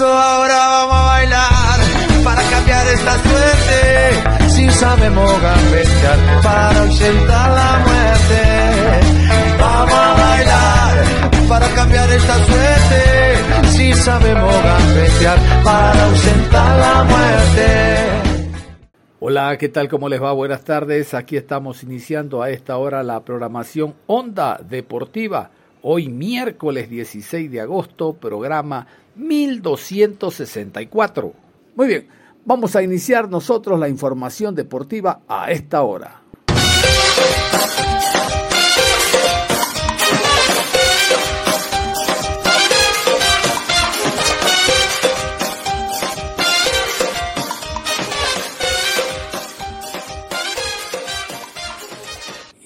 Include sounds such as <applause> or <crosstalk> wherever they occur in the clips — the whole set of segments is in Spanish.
Ahora vamos a bailar para cambiar esta suerte. Si sabemos gambetear para ausentar la muerte. Vamos a bailar para cambiar esta suerte. Si sabemos gambetear para ausentar la muerte. Hola, ¿qué tal? ¿Cómo les va? Buenas tardes. Aquí estamos iniciando a esta hora la programación Onda Deportiva. Hoy miércoles 16 de agosto, programa 1264. Muy bien, vamos a iniciar nosotros la información deportiva a esta hora.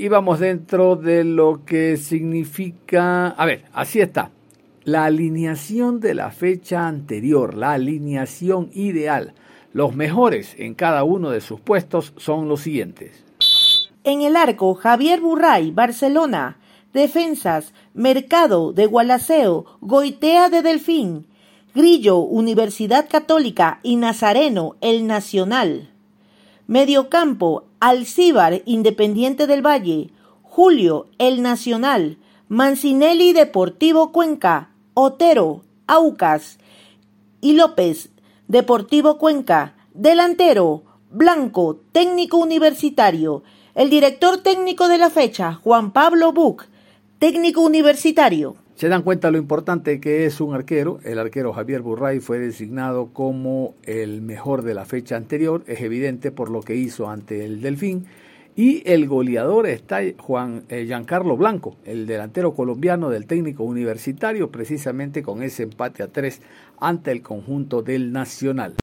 Y vamos dentro de lo que significa... A ver, así está la alineación de la fecha anterior, la alineación ideal. Los mejores en cada uno de sus puestos son los siguientes. En el arco, Javier Burray, Barcelona. Defensas, Mercado de Gualaceo, Goitea de Delfín, Grillo, Universidad Católica y Nazareno, el Nacional. Mediocampo, Alcíbar, Independiente del Valle, Julio, el Nacional, Mancinelli, Deportivo Cuenca, Otero, Aucas y López, Deportivo Cuenca, delantero, Blanco, técnico universitario, el director técnico de la fecha, Juan Pablo Buc, técnico universitario. Se dan cuenta lo importante que es un arquero. El arquero Javier Burray fue designado como el mejor de la fecha anterior. Es evidente por lo que hizo ante el Delfín y el goleador está Juan eh, Giancarlo Blanco, el delantero colombiano del técnico universitario, precisamente con ese empate a tres ante el conjunto del Nacional.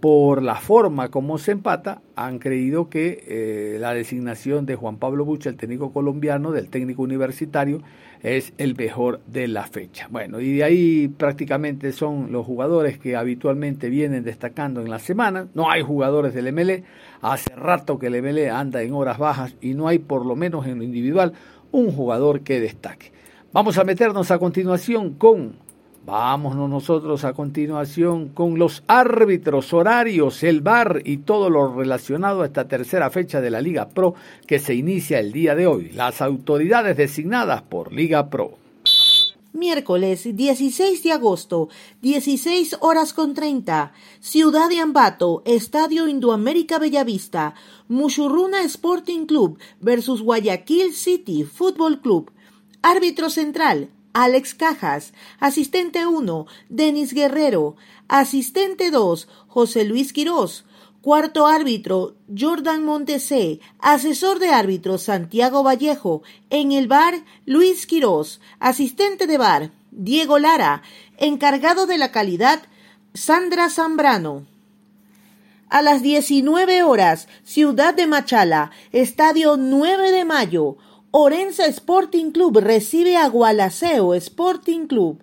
Por la forma como se empata, han creído que eh, la designación de Juan Pablo Bucha, el técnico colombiano del técnico universitario, es el mejor de la fecha. Bueno, y de ahí prácticamente son los jugadores que habitualmente vienen destacando en la semana. No hay jugadores del MLE. Hace rato que el MLE anda en horas bajas y no hay, por lo menos en lo individual, un jugador que destaque. Vamos a meternos a continuación con Vámonos nosotros a continuación con los árbitros horarios, el VAR y todo lo relacionado a esta tercera fecha de la Liga Pro que se inicia el día de hoy. Las autoridades designadas por Liga Pro. Miércoles 16 de agosto, 16 horas con 30, Ciudad de Ambato, Estadio Indoamérica Bellavista, Mushurruna Sporting Club versus Guayaquil City Football Club. Árbitro central, Alex Cajas, asistente 1, Denis Guerrero, asistente 2, José Luis Quirós, cuarto árbitro, Jordan Montesé, asesor de árbitro, Santiago Vallejo, en el bar, Luis Quirós, asistente de bar, Diego Lara, encargado de la calidad, Sandra Zambrano. A las 19 horas, Ciudad de Machala, Estadio 9 de Mayo, Orense Sporting Club recibe a Gualaceo Sporting Club.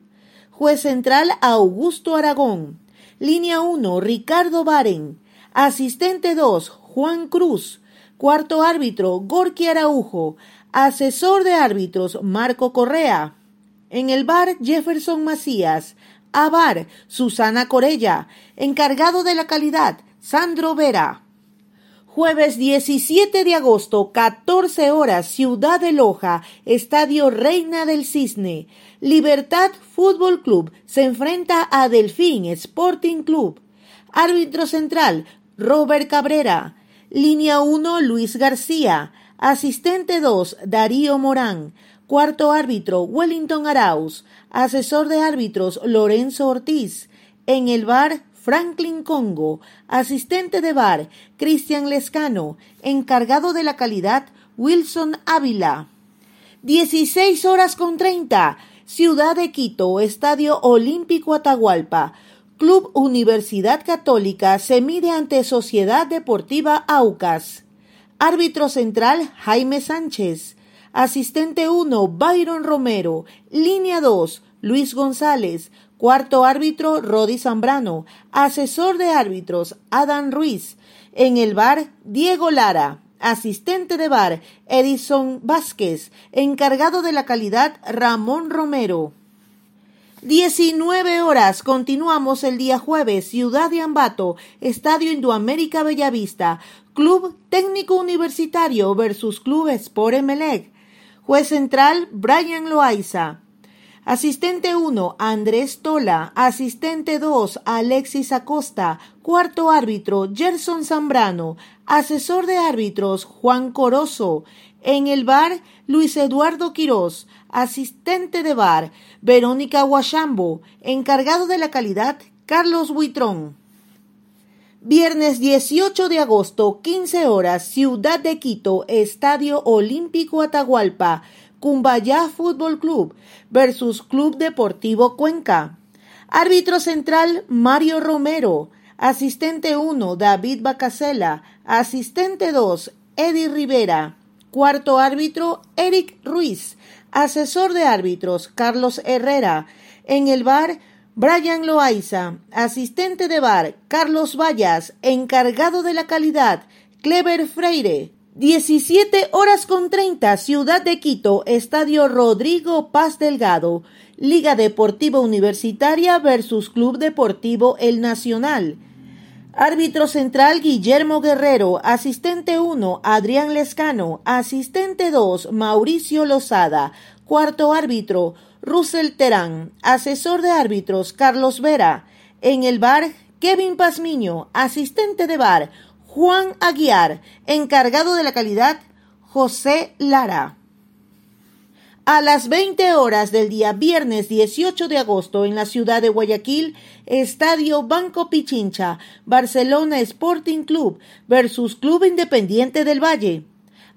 Juez central Augusto Aragón. Línea 1 Ricardo Baren. Asistente 2 Juan Cruz. Cuarto árbitro Gorky Araujo. Asesor de árbitros Marco Correa. En el bar Jefferson Macías. A bar Susana Corella. Encargado de la calidad Sandro Vera. Jueves 17 de agosto, 14 horas, Ciudad de Loja, Estadio Reina del Cisne. Libertad Fútbol Club se enfrenta a Delfín Sporting Club. Árbitro central, Robert Cabrera. Línea 1, Luis García. Asistente 2, Darío Morán. Cuarto árbitro, Wellington Arauz. Asesor de árbitros, Lorenzo Ortiz. En el bar, Franklin Congo. Asistente de bar, Cristian Lescano. Encargado de la calidad, Wilson Ávila. 16 horas con 30. Ciudad de Quito, Estadio Olímpico Atahualpa. Club Universidad Católica se mide ante Sociedad Deportiva Aucas. Árbitro central Jaime Sánchez. Asistente 1 Byron Romero. Línea 2 Luis González. Cuarto árbitro Rodi Zambrano. Asesor de árbitros Adán Ruiz. En el bar Diego Lara. Asistente de bar Edison Vázquez. Encargado de la calidad Ramón Romero. 19 horas. Continuamos el día jueves. Ciudad de Ambato, Estadio Indoamérica Bellavista. Club Técnico Universitario versus Club Sport Emelec. Juez central, Brian Loaiza. Asistente 1, Andrés Tola. Asistente 2, Alexis Acosta. Cuarto árbitro, Gerson Zambrano. Asesor de árbitros, Juan Corozo. En el bar, Luis Eduardo Quirós. Asistente de bar, Verónica Huachambo. Encargado de la calidad, Carlos Buitrón. Viernes 18 de agosto, 15 horas, Ciudad de Quito, Estadio Olímpico Atahualpa, Cumbayá Fútbol Club versus Club Deportivo Cuenca. Árbitro central Mario Romero. Asistente 1 David Bacasela. Asistente 2 Eddie Rivera. Cuarto árbitro Eric Ruiz. Asesor de árbitros Carlos Herrera. En el bar Brian Loaiza, asistente de bar, Carlos Vallas, encargado de la calidad, Clever Freire. 17 horas con 30, Ciudad de Quito, Estadio Rodrigo Paz Delgado, Liga Deportiva Universitaria versus Club Deportivo El Nacional. Árbitro central Guillermo Guerrero, asistente 1 Adrián Lescano, asistente 2 Mauricio Lozada, cuarto árbitro Russell Terán, asesor de árbitros Carlos Vera, en el bar Kevin Pazmiño, asistente de bar Juan Aguiar, encargado de la calidad José Lara. A las 20 horas del día viernes 18 de agosto en la ciudad de Guayaquil, Estadio Banco Pichincha, Barcelona Sporting Club versus Club Independiente del Valle.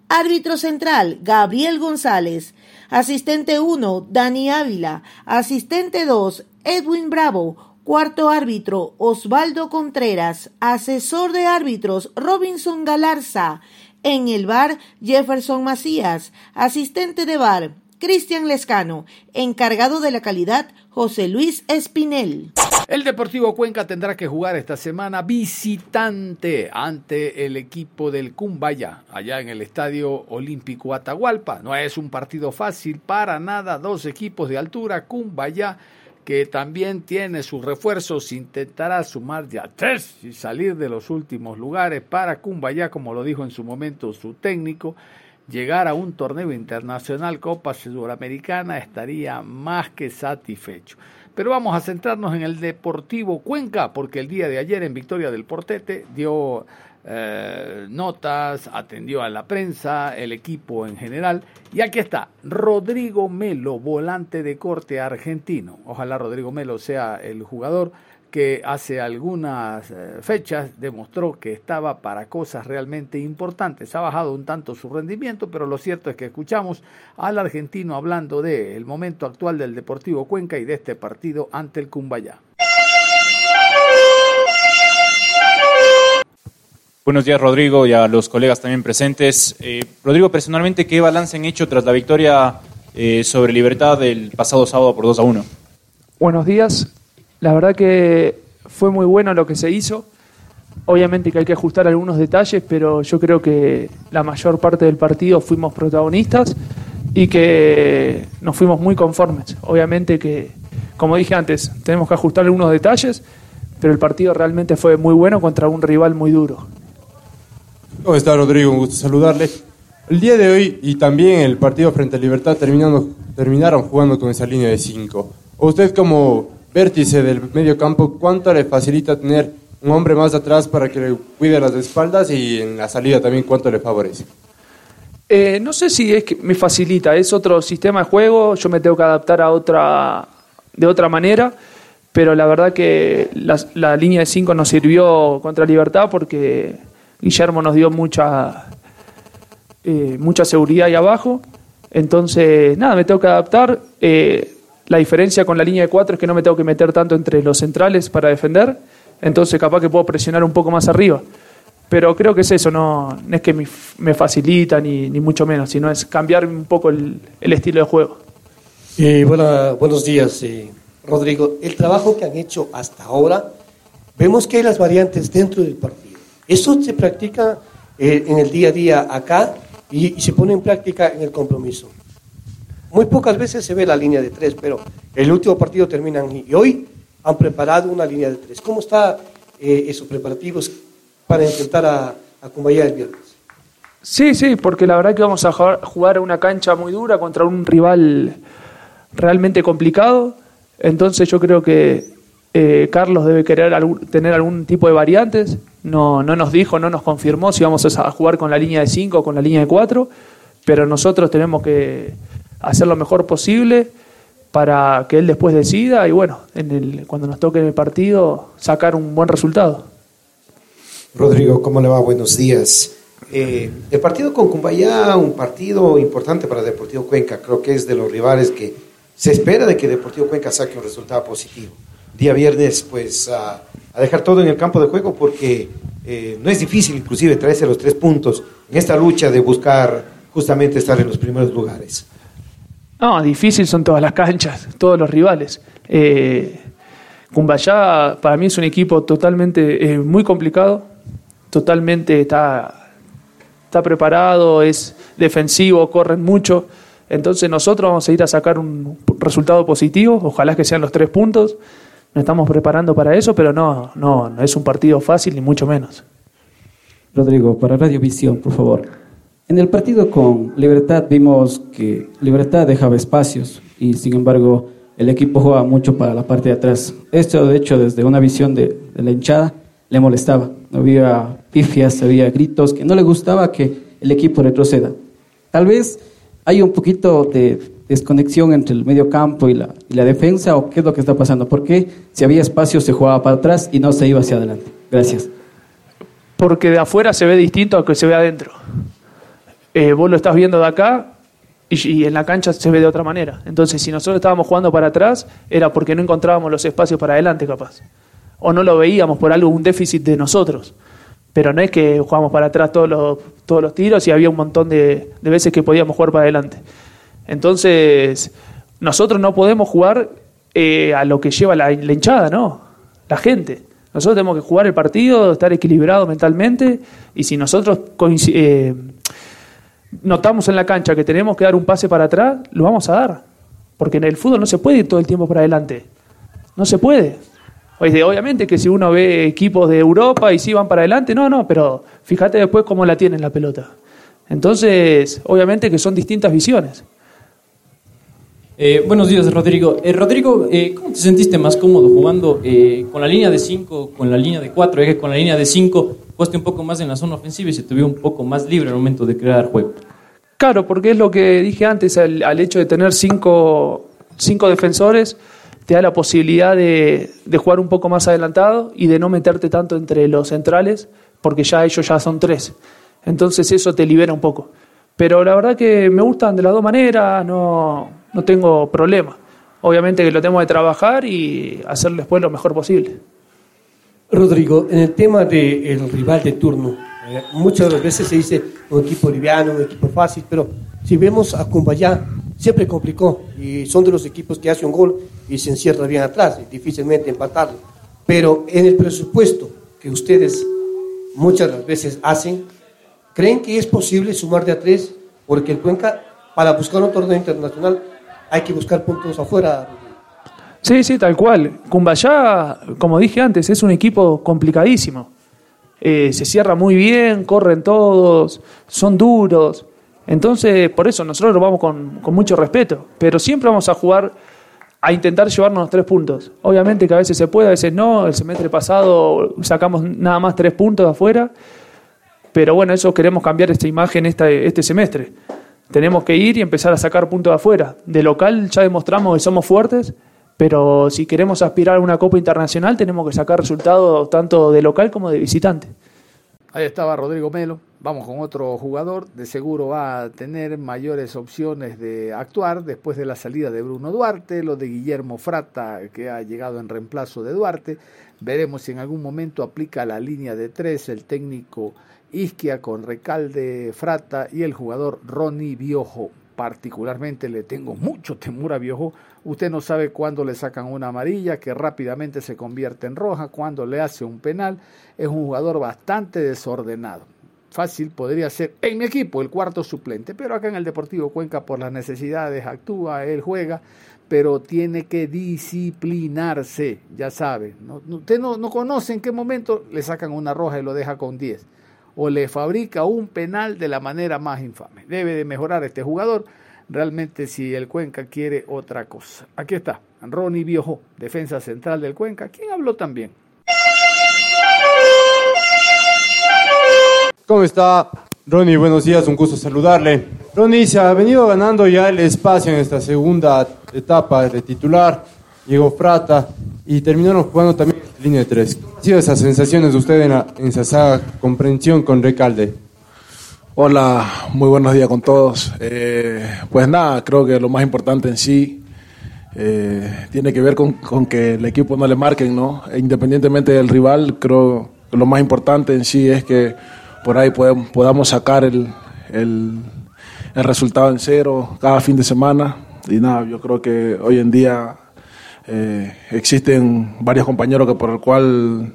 Árbitro central, Gabriel González. Asistente 1, Dani Ávila. Asistente 2, Edwin Bravo. Cuarto árbitro, Osvaldo Contreras. Asesor de árbitros, Robinson Galarza. En el bar, Jefferson Macías. Asistente de bar, Cristian Lescano. Encargado de la calidad, José Luis Espinel. El Deportivo Cuenca tendrá que jugar esta semana visitante ante el equipo del Cumbaya, allá en el Estadio Olímpico Atahualpa. No es un partido fácil para nada, dos equipos de altura, Cumbaya que también tiene sus refuerzos, intentará sumar ya tres y salir de los últimos lugares para Cumbaya, como lo dijo en su momento su técnico, llegar a un torneo internacional Copa Sudamericana estaría más que satisfecho. Pero vamos a centrarnos en el Deportivo Cuenca, porque el día de ayer en Victoria del Portete dio eh, notas, atendió a la prensa, el equipo en general. Y aquí está, Rodrigo Melo, volante de corte argentino. Ojalá Rodrigo Melo sea el jugador que hace algunas eh, fechas demostró que estaba para cosas realmente importantes. Ha bajado un tanto su rendimiento, pero lo cierto es que escuchamos al argentino hablando del el momento actual del Deportivo Cuenca y de este partido ante el Cumbayá. Buenos días, Rodrigo, y a los colegas también presentes. Eh, Rodrigo, personalmente, ¿qué balance han hecho tras la victoria eh, sobre Libertad del pasado sábado por 2 a 1? Buenos días. La verdad que fue muy bueno lo que se hizo. Obviamente que hay que ajustar algunos detalles, pero yo creo que la mayor parte del partido fuimos protagonistas y que nos fuimos muy conformes. Obviamente que, como dije antes, tenemos que ajustar algunos detalles, pero el partido realmente fue muy bueno contra un rival muy duro. ¿Cómo está Rodrigo? Un gusto saludarle. El día de hoy y también el partido frente a Libertad terminando, terminaron jugando con esa línea de 5. ¿Usted como vértice del medio campo, ¿cuánto le facilita tener un hombre más atrás para que le cuide las espaldas y en la salida también cuánto le favorece? Eh, no sé si es que me facilita, es otro sistema de juego, yo me tengo que adaptar a otra, de otra manera, pero la verdad que la, línea de 5 nos sirvió contra Libertad porque Guillermo nos dio mucha, eh, mucha seguridad ahí abajo, entonces nada, me tengo que adaptar. Eh, la diferencia con la línea de 4 es que no me tengo que meter tanto entre los centrales para defender, entonces capaz que puedo presionar un poco más arriba. Pero creo que es eso, no, no es que me, me facilita ni, ni, mucho menos, sino es cambiar un poco el, estilo de juego. Eh, buenos días, eh, Rodrigo. El trabajo que han hecho hasta ahora, vemos que hay las variantes dentro del partido. Eso se practica eh, en el día a día acá y, se pone en práctica en el compromiso. Muy pocas veces se ve la línea de tres, pero el último partido terminan y hoy han preparado una línea de tres. ¿Cómo están esos preparativos? para enfrentar a, a el viernes. Sí, sí, porque la verdad que vamos a jugar una cancha muy dura contra un rival realmente complicado. Entonces yo creo que eh, Carlos debe querer tener algún tipo de variantes. No, no nos dijo, no nos confirmó si vamos a jugar con la línea de 5 o con la línea de 4, pero nosotros tenemos que hacer lo mejor posible para que él después decida y bueno, en el, cuando nos toque en el partido sacar un buen resultado. Rodrigo, ¿cómo le va? Buenos días. Eh, el partido con Cumbayá, un partido importante para Deportivo Cuenca, creo que es de los rivales que se espera de que Deportivo Cuenca saque un resultado positivo. Día viernes, pues a, dejar todo en el campo de juego porque eh, no es difícil inclusive traerse los tres puntos en esta lucha de buscar justamente estar en los primeros lugares. No, difícil son todas las canchas, <laughs> todos los rivales. Eh, Cumbayá para mí es un equipo totalmente eh, muy complicado, totalmente está, está preparado, es defensivo, corren mucho. Entonces nosotros vamos a ir a sacar un resultado positivo, ojalá que sean los tres puntos. Nos estamos preparando para eso, pero no, no, no es un partido fácil ni mucho menos. Rodrigo, para Radio Visión, por favor. En el partido con Libertad vimos que Libertad dejaba espacios y sin embargo el equipo jugaba mucho para la parte de atrás. Esto de hecho desde una visión de, la hinchada le molestaba. Había pifias, había gritos, que no le gustaba que el equipo retroceda. Tal vez hay un poquito de desconexión entre el medio campo y la, y la defensa, o qué es lo que está pasando. ¿Por qué si había espacio se jugaba para atrás y no se iba hacia adelante? Gracias. Porque de afuera se ve distinto a que se ve adentro. Eh, vos lo estás viendo de acá y, en la cancha se ve de otra manera. Entonces, si nosotros estábamos jugando para atrás, era porque no encontrábamos los espacios para adelante, capaz o no lo veíamos por algo, un déficit de nosotros. Pero no es que jugamos para atrás todos los, todos los tiros y había un montón de, de veces que podíamos jugar para adelante. Entonces, nosotros no podemos jugar eh, a lo que lleva la, la, hinchada, ¿no? La gente. Nosotros tenemos que jugar el partido, estar equilibrado mentalmente y si nosotros eh, notamos en la cancha que tenemos que dar un pase para atrás, lo vamos a dar. Porque en el fútbol no se puede ir todo el tiempo para adelante. No se puede. Obviamente que si uno ve equipos de Europa y sí van para adelante, no, no, pero fíjate después cómo la tienen la pelota. Entonces, obviamente que son distintas visiones. Eh, buenos días, Rodrigo. Eh, Rodrigo, eh, ¿cómo te sentiste más cómodo jugando con la línea de 5, con la línea de 4? Es que con la línea de 5 jugaste un poco más en la zona ofensiva y se te un poco más libre al momento de crear juego. Claro, porque es lo que dije antes, al, al hecho de tener cinco, cinco defensores, te da la posibilidad de, de, jugar un poco más adelantado y de no meterte tanto entre los centrales, porque ya ellos ya son tres. Entonces eso te libera un poco. Pero la verdad que me gustan de las dos maneras, no, no tengo problema. Obviamente que lo tengo que trabajar y hacer después lo mejor posible. Rodrigo, en el tema del de rival de turno, eh, muchas veces se dice un equipo liviano, un equipo fácil, pero si vemos a Cumbayá, siempre complicó y son de los equipos que hace un gol y se encierra bien atrás y difícilmente empatarlo. Pero en el presupuesto que ustedes muchas veces hacen, ¿creen que es posible sumar de a tres? Porque el Cuenca, para buscar un torneo internacional, hay que buscar puntos afuera. Sí, sí, tal cual. Cumbayá, como dije antes, es un equipo complicadísimo. Eh, se cierra muy bien, corren todos, son duros. Entonces, por eso nosotros lo vamos con, mucho respeto, pero siempre vamos a jugar a intentar llevarnos tres puntos. Obviamente que a veces se puede, a veces no. El semestre pasado sacamos nada más tres puntos de afuera, Pero bueno, eso queremos cambiar esta imagen este, este semestre. Tenemos que ir y empezar a sacar puntos de afuera. De local ya demostramos que somos fuertes, pero si queremos aspirar a una Copa Internacional tenemos que sacar resultados tanto de local como de visitante. Ahí estaba Rodrigo Melo. Vamos con otro jugador. De seguro va a tener mayores opciones de actuar después de la salida de Bruno Duarte, lo de Guillermo Frata, que ha llegado en reemplazo de Duarte. Veremos si en algún momento aplica la línea de tres el técnico Isquia con Recalde Frata y el jugador Ronnie Biojo. Particularmente le tengo mucho temor a Biojo. Usted no sabe cuándo le sacan una amarilla que rápidamente se convierte en roja, cuándo le hace un penal. Es un jugador bastante desordenado. Fácil podría ser en mi equipo el cuarto suplente, pero acá en el Deportivo Cuenca por las necesidades actúa, él juega, pero tiene que disciplinarse, ya sabe. ¿no? Usted no, no conoce en qué momento le sacan una roja y lo deja con 10 o le fabrica un penal de la manera más infame. Debe de mejorar este jugador realmente si el Cuenca quiere otra cosa. Aquí está, Ronnie Biojo, defensa central del Cuenca, ¿Quién habló también. ¿Cómo está? Ronnie, buenos días, un gusto saludarle. Ronnie se ha venido ganando ya el espacio en esta segunda etapa de titular. Llegó Frata y terminaron jugando también en línea de tres. ¿Cómo han sido esas sensaciones de usted en, en esa comprensión con Recalde? Hola, muy buenos días con todos. Eh, pues nada, creo que lo más importante en sí eh, tiene que ver con, con, que el equipo no le marquen, ¿no? E independientemente del rival, creo que lo más importante en sí es que por ahí podemos, podamos sacar el, el, el resultado en cero cada fin de semana. Y nada, yo creo que hoy en día eh, existen varios compañeros que por el cual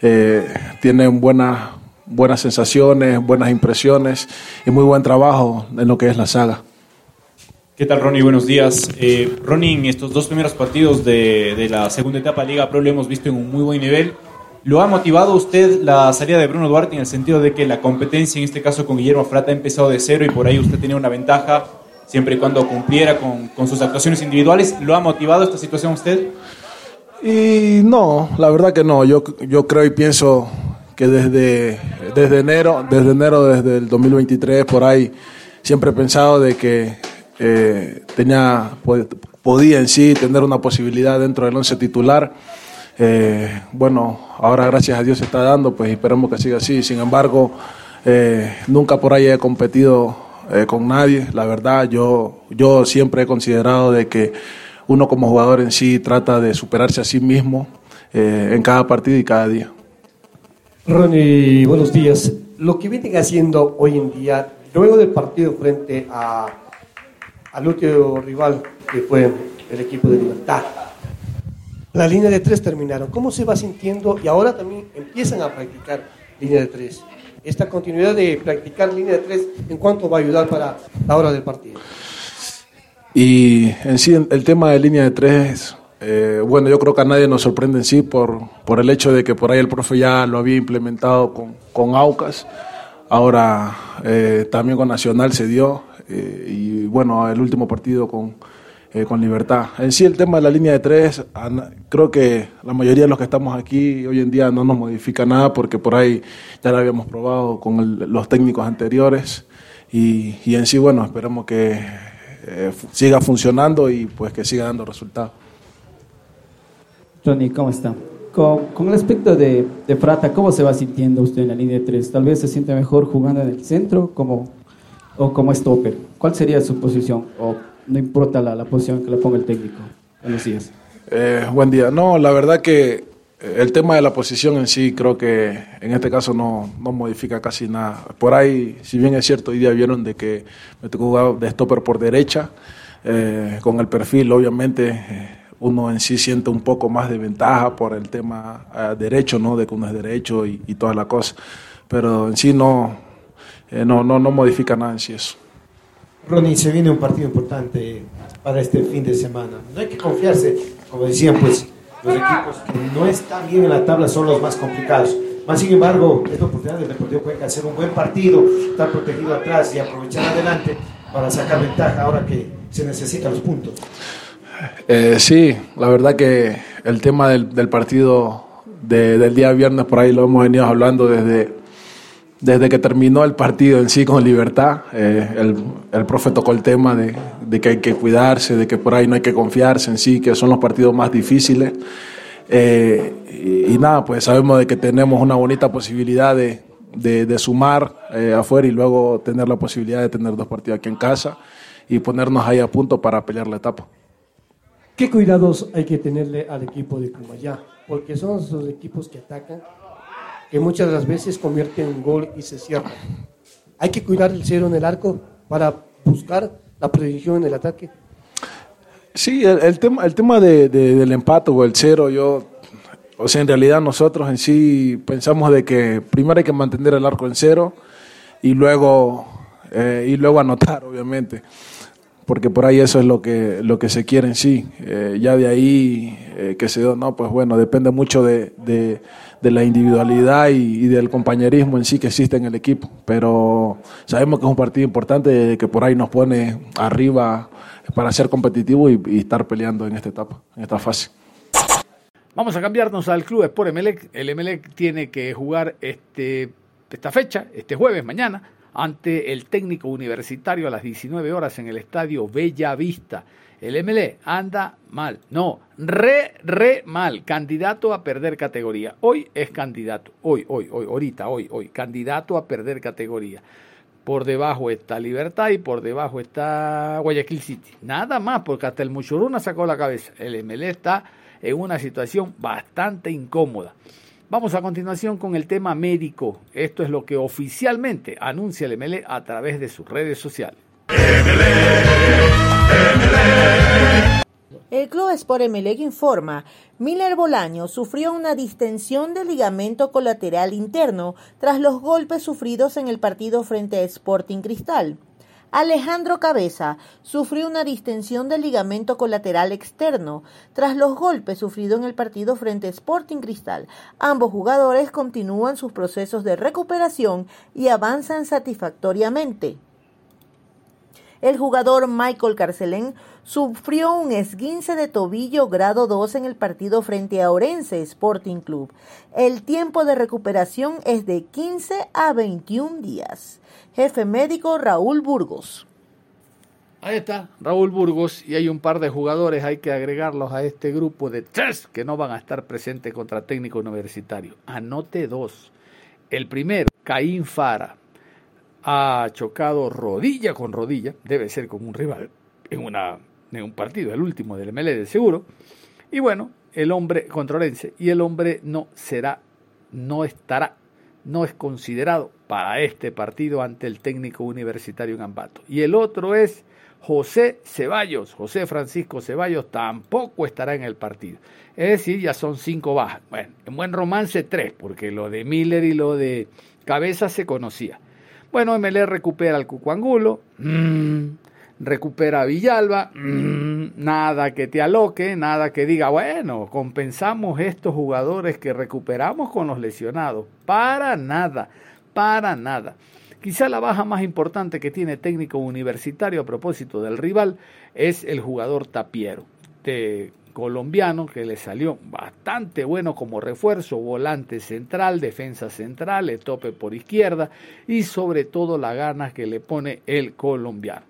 eh, tienen buenas buenas sensaciones, buenas impresiones y muy buen trabajo en lo que es la saga. ¿Qué tal, Ronnie? Buenos días. Eh, Ronnie, en estos dos primeros partidos de, de, la segunda etapa de Liga Pro lo hemos visto en un muy buen nivel. ¿Lo ha motivado usted la salida de Bruno Duarte en el sentido de que la competencia, en este caso con Guillermo Frata, ha empezado de cero y por ahí usted tenía una ventaja siempre y cuando cumpliera con, con sus actuaciones individuales? ¿Lo ha motivado esta situación usted? Y no, la verdad que no. Yo, yo creo y pienso que desde, desde enero, desde enero, desde el 2023, por ahí, siempre he pensado de que eh, tenía, podía en sí tener una posibilidad dentro del once titular. Eh, bueno, ahora gracias a Dios se está dando, pues esperemos que siga así. Sin embargo, eh, nunca por ahí he competido eh, con nadie. La verdad, yo, yo siempre he considerado de que uno como jugador en sí trata de superarse a sí mismo eh, en cada partido y cada día. Ronnie, buenos días. Lo que vienen haciendo hoy en día, luego del partido frente a, al último rival que fue el equipo de Libertad, la línea de tres terminaron. ¿Cómo se va sintiendo? Y ahora también empiezan a practicar línea de tres. Esta continuidad de practicar línea de tres, ¿en cuánto va a ayudar para la hora del partido? Y en sí, el tema de línea de tres, eh, bueno, yo creo que a nadie nos sorprende en sí por, por el hecho de que por ahí el profe ya lo había implementado con, con AUCAS, ahora eh, también con Nacional se dio, eh, y bueno, el último partido con, eh, con Libertad. En sí, el tema de la línea de tres, creo que la mayoría de los que estamos aquí hoy en día no nos modifica nada porque por ahí ya lo habíamos probado con el, los técnicos anteriores, y, y en sí, bueno, esperemos que eh, siga funcionando y pues que siga dando resultados. Tony, ¿cómo está? Con, con el aspecto de, de, ¿cómo se va sintiendo usted en la línea de tres? Tal vez se siente mejor jugando en el centro como, o como stopper. ¿Cuál sería su posición? ¿O no importa la, la posición que le ponga el técnico? Buenos días. Eh, buen día. No, la verdad que el tema de la posición en sí creo que en este caso no, no modifica casi nada. Por ahí, si bien es cierto, hoy día vieron de que me tocó jugar de stopper por derecha, eh, con el perfil obviamente... Eh, uno en sí siente un poco más de ventaja por el tema uh, derecho, ¿no? De que uno es derecho y, y toda la cosa. Pero en sí no, eh, no, no, no modifica nada en sí eso. Ronnie, se viene un partido importante para este fin de semana. No hay que confiarse, como decían, pues los equipos que no están bien en la tabla son los más complicados. Más sin embargo, es la oportunidad del Deportivo Cuenca hacer un buen partido, estar protegido atrás y aprovechar adelante para sacar ventaja ahora que se necesitan los puntos. Eh, sí, la verdad que el tema del, del partido de, del día viernes por ahí lo hemos venido hablando desde, desde que terminó el partido en sí con libertad, eh, el, el, profe tocó el tema de, de, que hay que cuidarse, de que por ahí no hay que confiarse en sí, que son los partidos más difíciles. Eh, y, y, nada, pues sabemos de que tenemos una bonita posibilidad de, de, de sumar eh, afuera y luego tener la posibilidad de tener dos partidos aquí en casa y ponernos ahí a punto para pelear la etapa. ¿Qué cuidados hay que tenerle al equipo de Cumayá? Porque son esos equipos que atacan que muchas de las veces convierte en gol y se cierra. Hay que cuidar el cero en el arco para buscar la predicción en el ataque. Sí, el, tema, el tema de, de, del empate o el cero, yo, o sea, en realidad nosotros en sí pensamos de que primero hay que mantener el arco en cero y luego, eh, y luego anotar, obviamente porque por ahí eso es lo que, lo que se quiere en sí. Eh, ya de ahí eh, que se no, pues bueno, depende mucho de, de la individualidad y, del compañerismo en sí que existe en el equipo. Pero sabemos que es un partido importante que por ahí nos pone arriba para ser competitivo y, y estar peleando en esta etapa, en esta fase. Vamos a cambiarnos al club Sport Emelec. El Emelec tiene que jugar este, esta fecha, este jueves, mañana, ante el técnico universitario a las 19 horas en el estadio Bella Vista. El MLE anda mal, no, re, re mal, candidato a perder categoría. Hoy es candidato, hoy, hoy, hoy, ahorita, hoy, hoy, candidato a perder categoría. Por debajo está Libertad y por debajo está Guayaquil City. Nada más, porque hasta el Muchuruna sacó la cabeza. El MLE está en una situación bastante incómoda. Vamos a continuación con el tema médico. Esto es lo que oficialmente anuncia el MLE a través de sus redes sociales. El Club Sport Emelec informa, Miller Bolaño sufrió una distensión del ligamento colateral interno tras los golpes sufridos en el partido frente a Sporting Cristal. Alejandro Cabeza sufrió una distensión del ligamento colateral externo tras los golpes sufridos en el partido frente a Sporting Cristal. Ambos jugadores continúan sus procesos de recuperación y avanzan satisfactoriamente. El jugador Michael Carcelén sufrió un esguince de tobillo grado 2 en el partido frente a Orense Sporting Club. El tiempo de recuperación es de 15 a 21 días. Jefe médico Raúl Burgos. Ahí está, Raúl Burgos, y hay un par de jugadores, hay que agregarlos a este grupo de tres que no van a estar presentes contra técnico universitario. Anote dos. El primero, Caín Fara, ha chocado rodilla con rodilla, debe ser con un rival en, una, en un partido, el último del ML de seguro. Y bueno, el hombre contra Orense, y el hombre no será, no estará, no es considerado para este partido ante el técnico universitario en Ambato. Y el otro es José Ceballos, José Francisco Ceballos tampoco estará en el partido. Es decir, ya son cinco bajas. Bueno, en buen romance tres, porque lo de Miller y lo de Cabeza se conocía. Bueno, MLE recupera al Cucuangulo, mmm, recupera a Villalba, mmm, nada que te aloque, nada que diga, bueno, compensamos estos jugadores que recuperamos con los lesionados. Para nada, para nada. Quizá la baja más importante que tiene técnico universitario a propósito del rival es el jugador Tapiero, colombiano que le salió bastante bueno como refuerzo, volante central, defensa central, el tope por izquierda y sobre todo la ganas que le pone el colombiano.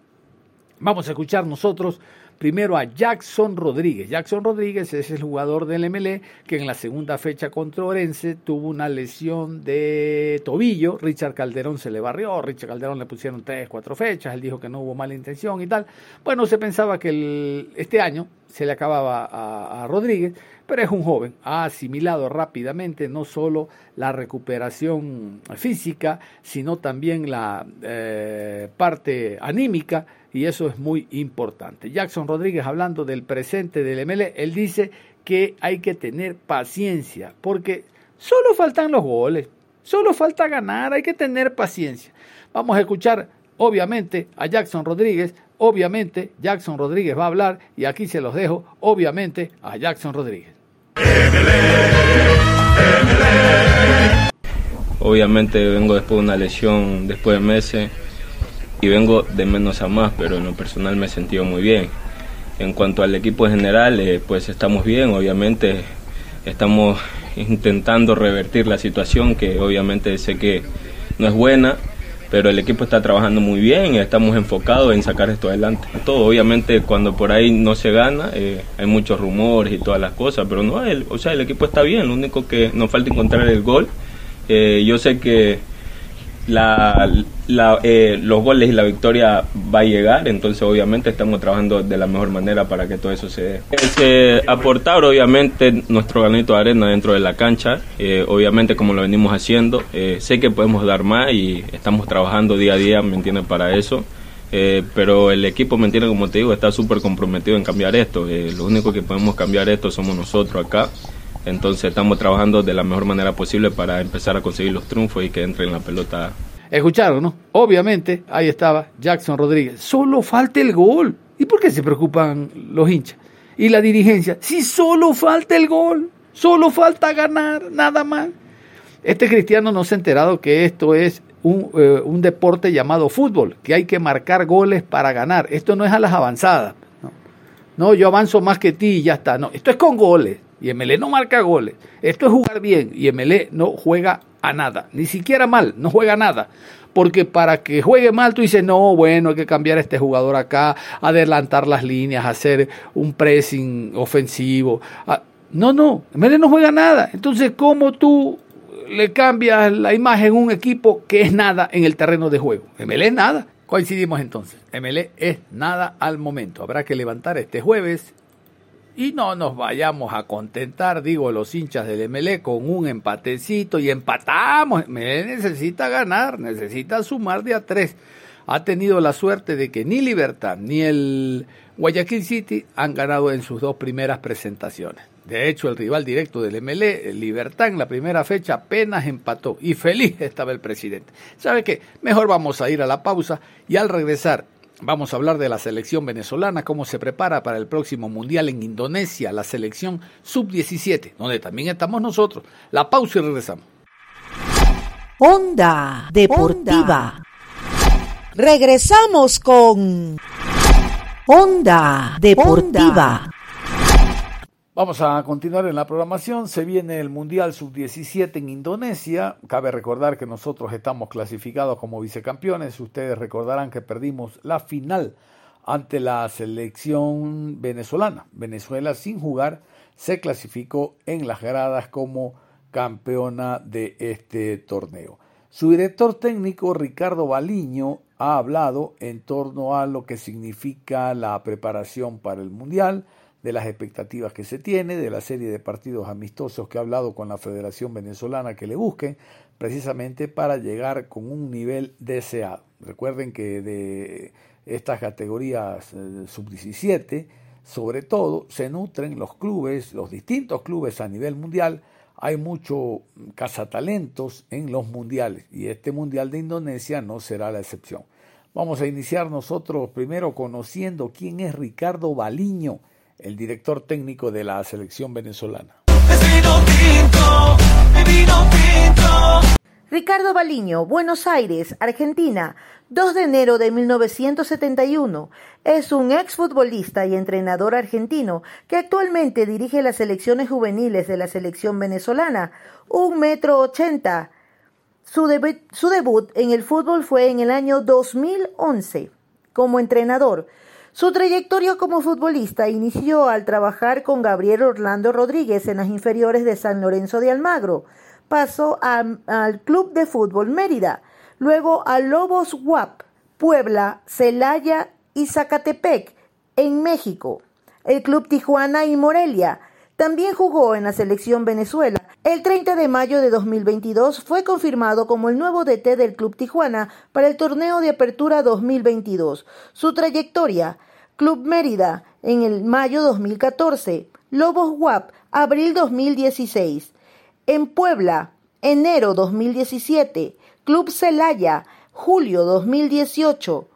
Vamos a escuchar nosotros primero a Jackson Rodríguez. Jackson Rodríguez es el jugador del MLE que en la segunda fecha contra Orense tuvo una lesión de tobillo. Richard Calderón se le barrió, Richard Calderón le pusieron tres, cuatro fechas, él dijo que no hubo mala intención y tal. Bueno, se pensaba que el, este año se le acababa a, a Rodríguez, pero es un joven, ha asimilado rápidamente no solo la recuperación física, sino también la eh, parte anímica, y eso es muy importante. Jackson Rodríguez, hablando del presente del ML, él dice que hay que tener paciencia, porque solo faltan los goles, solo falta ganar, hay que tener paciencia. Vamos a escuchar, obviamente, a Jackson Rodríguez, obviamente Jackson Rodríguez va a hablar, y aquí se los dejo, obviamente, a Jackson Rodríguez. Obviamente vengo después de una lesión, después de meses, y vengo de menos a más, pero en lo personal me he sentido muy bien. En cuanto al equipo en general, eh, pues estamos bien, obviamente estamos intentando revertir la situación, que obviamente sé que, no es buena, pero el equipo está trabajando muy bien y estamos enfocados en sacar esto adelante. Todo, obviamente, cuando por ahí no se gana, eh, hay muchos rumores y todas las cosas, pero no, el, o sea, el equipo está bien, lo único que nos falta encontrar el gol. Eh, yo sé que la, la, eh, los goles y la victoria va a llegar, entonces obviamente estamos trabajando de la mejor manera para que todo eso se dé. Es, aportar obviamente nuestro granito de arena dentro de la cancha, eh, obviamente como lo venimos haciendo, eh, sé que podemos dar más y estamos trabajando día a día, ¿me entiendes? Para eso. pero el equipo, ¿me entiendes? Como te digo, está súper comprometido en cambiar esto. lo único que podemos cambiar esto somos nosotros acá. Entonces estamos trabajando de la mejor manera posible para empezar a conseguir los triunfos y que entre en la pelota. Escucharon, ¿no? Obviamente, ahí estaba Jackson Rodríguez. Solo falta el gol. ¿Y por qué se preocupan los hinchas? Y la dirigencia. Si solo falta el gol, solo falta ganar, nada más. Este cristiano no se ha enterado que esto es un, eh, un, deporte llamado fútbol, que hay que marcar goles para ganar. Esto no es a las avanzadas. No, no yo avanzo más que ti y ya está. No, esto es con goles y MLE no marca goles. Esto es jugar bien y MLE no juega a nada, ni siquiera mal, no juega nada. Porque para que juegue mal tú dices, no, bueno, hay que cambiar a este jugador acá, adelantar las líneas, hacer un pressing ofensivo. Ah, no, no, MLE no juega nada. Entonces, ¿cómo tú le cambias la imagen a un equipo que es nada en el terreno de juego? MLE es nada. Coincidimos entonces. MLE es nada al momento. Habrá que levantar este jueves y no nos vayamos a contentar, digo, los hinchas del MLE con un empatecito y empatamos. MLE necesita ganar, necesita sumar de a tres. Ha tenido la suerte de que ni Libertad ni el Guayaquil City han ganado en sus dos primeras presentaciones. De hecho, el rival directo del MLE, Libertad, en la primera fecha apenas empató y feliz estaba el presidente. ¿Sabe qué? Mejor vamos a ir a la pausa y al regresar Vamos a hablar de la selección venezolana, cómo se prepara para el próximo Mundial en Indonesia, la selección sub-17, donde también estamos nosotros. La pausa y regresamos. Onda Deportiva. Regresamos con Onda Deportiva. Vamos a continuar en la programación. Se viene el Mundial Sub-17 en Indonesia. Cabe recordar que nosotros estamos clasificados como vicecampeones. Ustedes recordarán que perdimos la final ante la selección venezolana. Venezuela sin jugar se clasificó en las gradas como campeona de este torneo. Su director técnico Ricardo Baliño ha hablado en torno a lo que significa la preparación para el Mundial de las expectativas que se tiene, de la serie de partidos amistosos que ha hablado con la Federación Venezolana que le busquen, precisamente para llegar con un nivel deseado. Recuerden que de estas categorías eh, sub-17, sobre todo, se nutren los clubes, los distintos clubes a nivel mundial. Hay mucho cazatalentos en los mundiales y este mundial de Indonesia no será la excepción. Vamos a iniciar nosotros primero conociendo quién es Ricardo Baliño el director técnico de la selección venezolana. Ricardo Baliño, Buenos Aires, Argentina, 2 de enero de 1971. Es un exfutbolista y entrenador argentino que actualmente dirige las selecciones juveniles de la selección venezolana, un metro ochenta. Su, su debut en el fútbol fue en el año 2011 como entrenador. Su trayectoria como futbolista inició al trabajar con Gabriel Orlando Rodríguez en las inferiores de San Lorenzo de Almagro. Pasó al Club de Fútbol Mérida, luego a Lobos Guap, Puebla, Celaya y Zacatepec, en México. El Club Tijuana y Morelia. También jugó en la selección Venezuela. El 30 de mayo de 2022 fue confirmado como el nuevo DT del Club Tijuana para el torneo de apertura 2022. Su trayectoria Club Mérida en el mayo 2014, Lobos WAP, abril 2016. En Puebla, enero 2017, Club Celaya, julio 2018.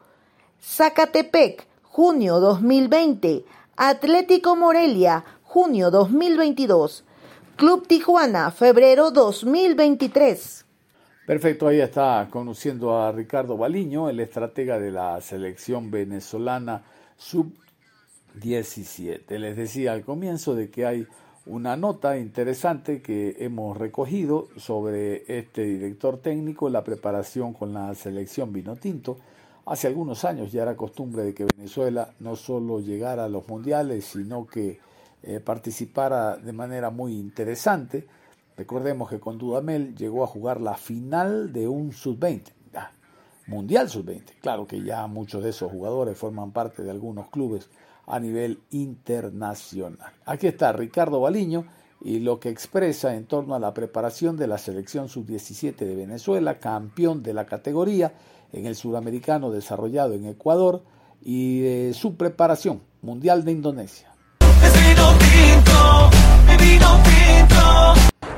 Zacatepec, junio 2020. Atlético Morelia, junio 2022. Club Tijuana, febrero 2023. Perfecto, ahí está conociendo a Ricardo Baliño, el estratega de la selección venezolana sub-17. Les decía al comienzo de que hay una nota interesante que hemos recogido sobre este director técnico, la preparación con la selección vino tinto. Hace algunos años ya era costumbre de que Venezuela no solo llegara a los mundiales, sino que eh, participara de manera muy interesante. Recordemos que con Dudamel llegó a jugar la final de un sub-20, mundial sub-20. Claro que ya muchos de esos jugadores forman parte de algunos clubes a nivel internacional. Aquí está Ricardo Baliño y lo que expresa en torno a la preparación de la selección sub-17 de Venezuela, campeón de la categoría en el sudamericano desarrollado en Ecuador y de su preparación mundial de Indonesia.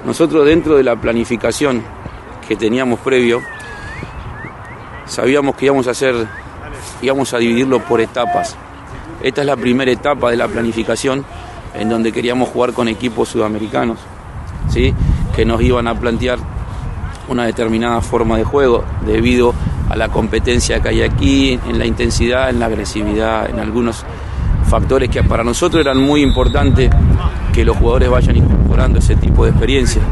Nosotros dentro de la planificación que teníamos previo, sabíamos que íbamos a hacer, íbamos a dividirlo por etapas. Esta es la primera etapa de la planificación en donde queríamos jugar con equipos sudamericanos, ¿sí? que nos iban a plantear una determinada forma de juego debido a la competencia que hay aquí, en la intensidad, en la agresividad, en algunos factores que para nosotros eran muy importantes que los jugadores vayan incorporando ese tipo de experiencia.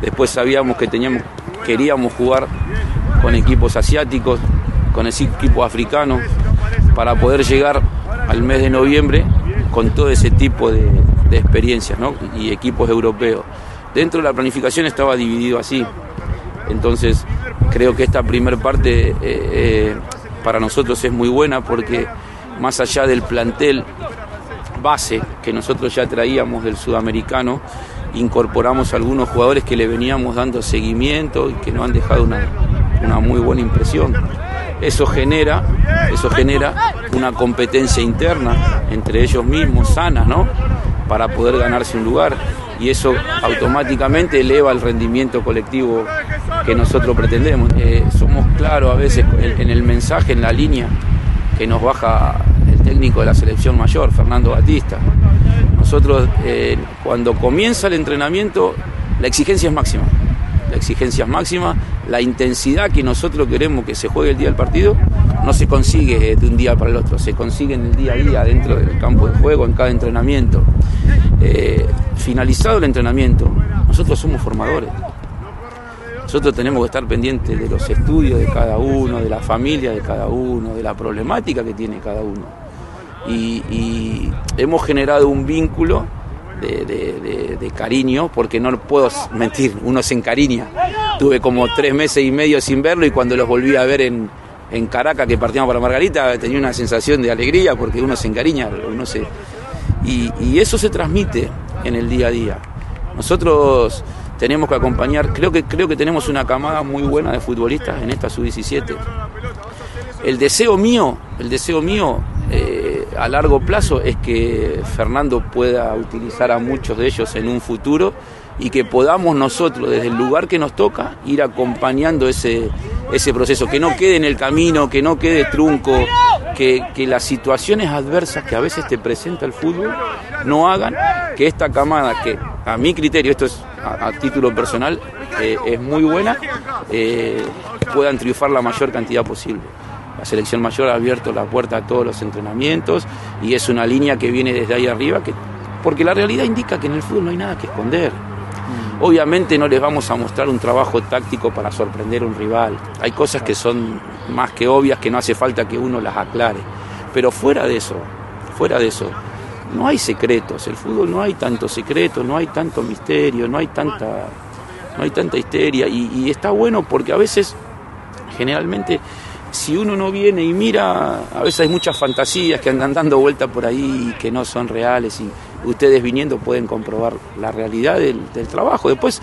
Después sabíamos que teníamos, queríamos jugar con equipos asiáticos, con equipos africanos, para poder llegar al mes de noviembre con todo ese tipo de, experiencias y equipos europeos. Dentro de la planificación estaba dividido así. Entonces creo que esta primera parte eh, eh, para nosotros es muy buena porque más allá del plantel base que nosotros ya traíamos del sudamericano, incorporamos algunos jugadores que le veníamos dando seguimiento y que nos han dejado una, una muy buena impresión. Eso genera, eso genera una competencia interna entre ellos mismos, sana, ¿no? Para poder ganarse un lugar. Y eso automáticamente eleva el rendimiento colectivo que nosotros pretendemos. Eh, somos claros a veces en el mensaje, en la línea que nos baja el técnico de la selección mayor, Fernando Batista. Nosotros, eh, cuando comienza el entrenamiento, la exigencia es máxima. La exigencia es máxima la intensidad que nosotros queremos que se juegue el día del partido no se consigue de un día para el otro, se consigue en el día a día dentro del campo de juego, en cada entrenamiento. Eh, finalizado el entrenamiento, nosotros somos formadores. Nosotros tenemos que estar pendientes de los estudios de cada uno, de la familia de cada uno, de la problemática que tiene cada uno. y hemos generado un vínculo de, cariño, porque no puedo mentir, uno se encariña. Tuve como tres meses y medio sin verlo y cuando los volví a ver en, Caracas, que partíamos para Margarita, tenía una sensación de alegría porque uno se encariña, uno se... Y, y eso se transmite en el día a día. Nosotros tenemos que acompañar, creo que, creo que tenemos una camada muy buena de futbolistas en esta sub-17. El deseo mío, el deseo mío eh, a largo plazo es que Fernando pueda utilizar a muchos de ellos en un futuro y que podamos nosotros, desde el lugar que nos toca, ir acompañando ese, ese proceso, que no quede en el camino, que no quede trunco, que, las situaciones adversas que a veces te presenta el fútbol no hagan que esta camada, que a mi criterio, esto es a, título personal, eh, es muy buena, eh, puedan triunfar la mayor cantidad posible. La selección mayor ha abierto la puerta a todos los entrenamientos y es una línea que viene desde ahí arriba, que, porque la realidad indica que en el fútbol no hay nada que esconder. Mm. Obviamente no les vamos a mostrar un trabajo táctico para sorprender a un rival. Hay cosas que son más que obvias que no hace falta que uno las aclare. Pero fuera de eso, fuera de eso, no hay secretos. El fútbol no hay tanto secreto, no hay tanto misterio, no hay tanta, no hay tanta histeria. Y, está bueno porque a veces, generalmente, si uno no viene y mira, a veces hay muchas fantasías que andan dando vuelta por ahí y que no son reales y ustedes viniendo pueden comprobar la realidad del, trabajo. Después,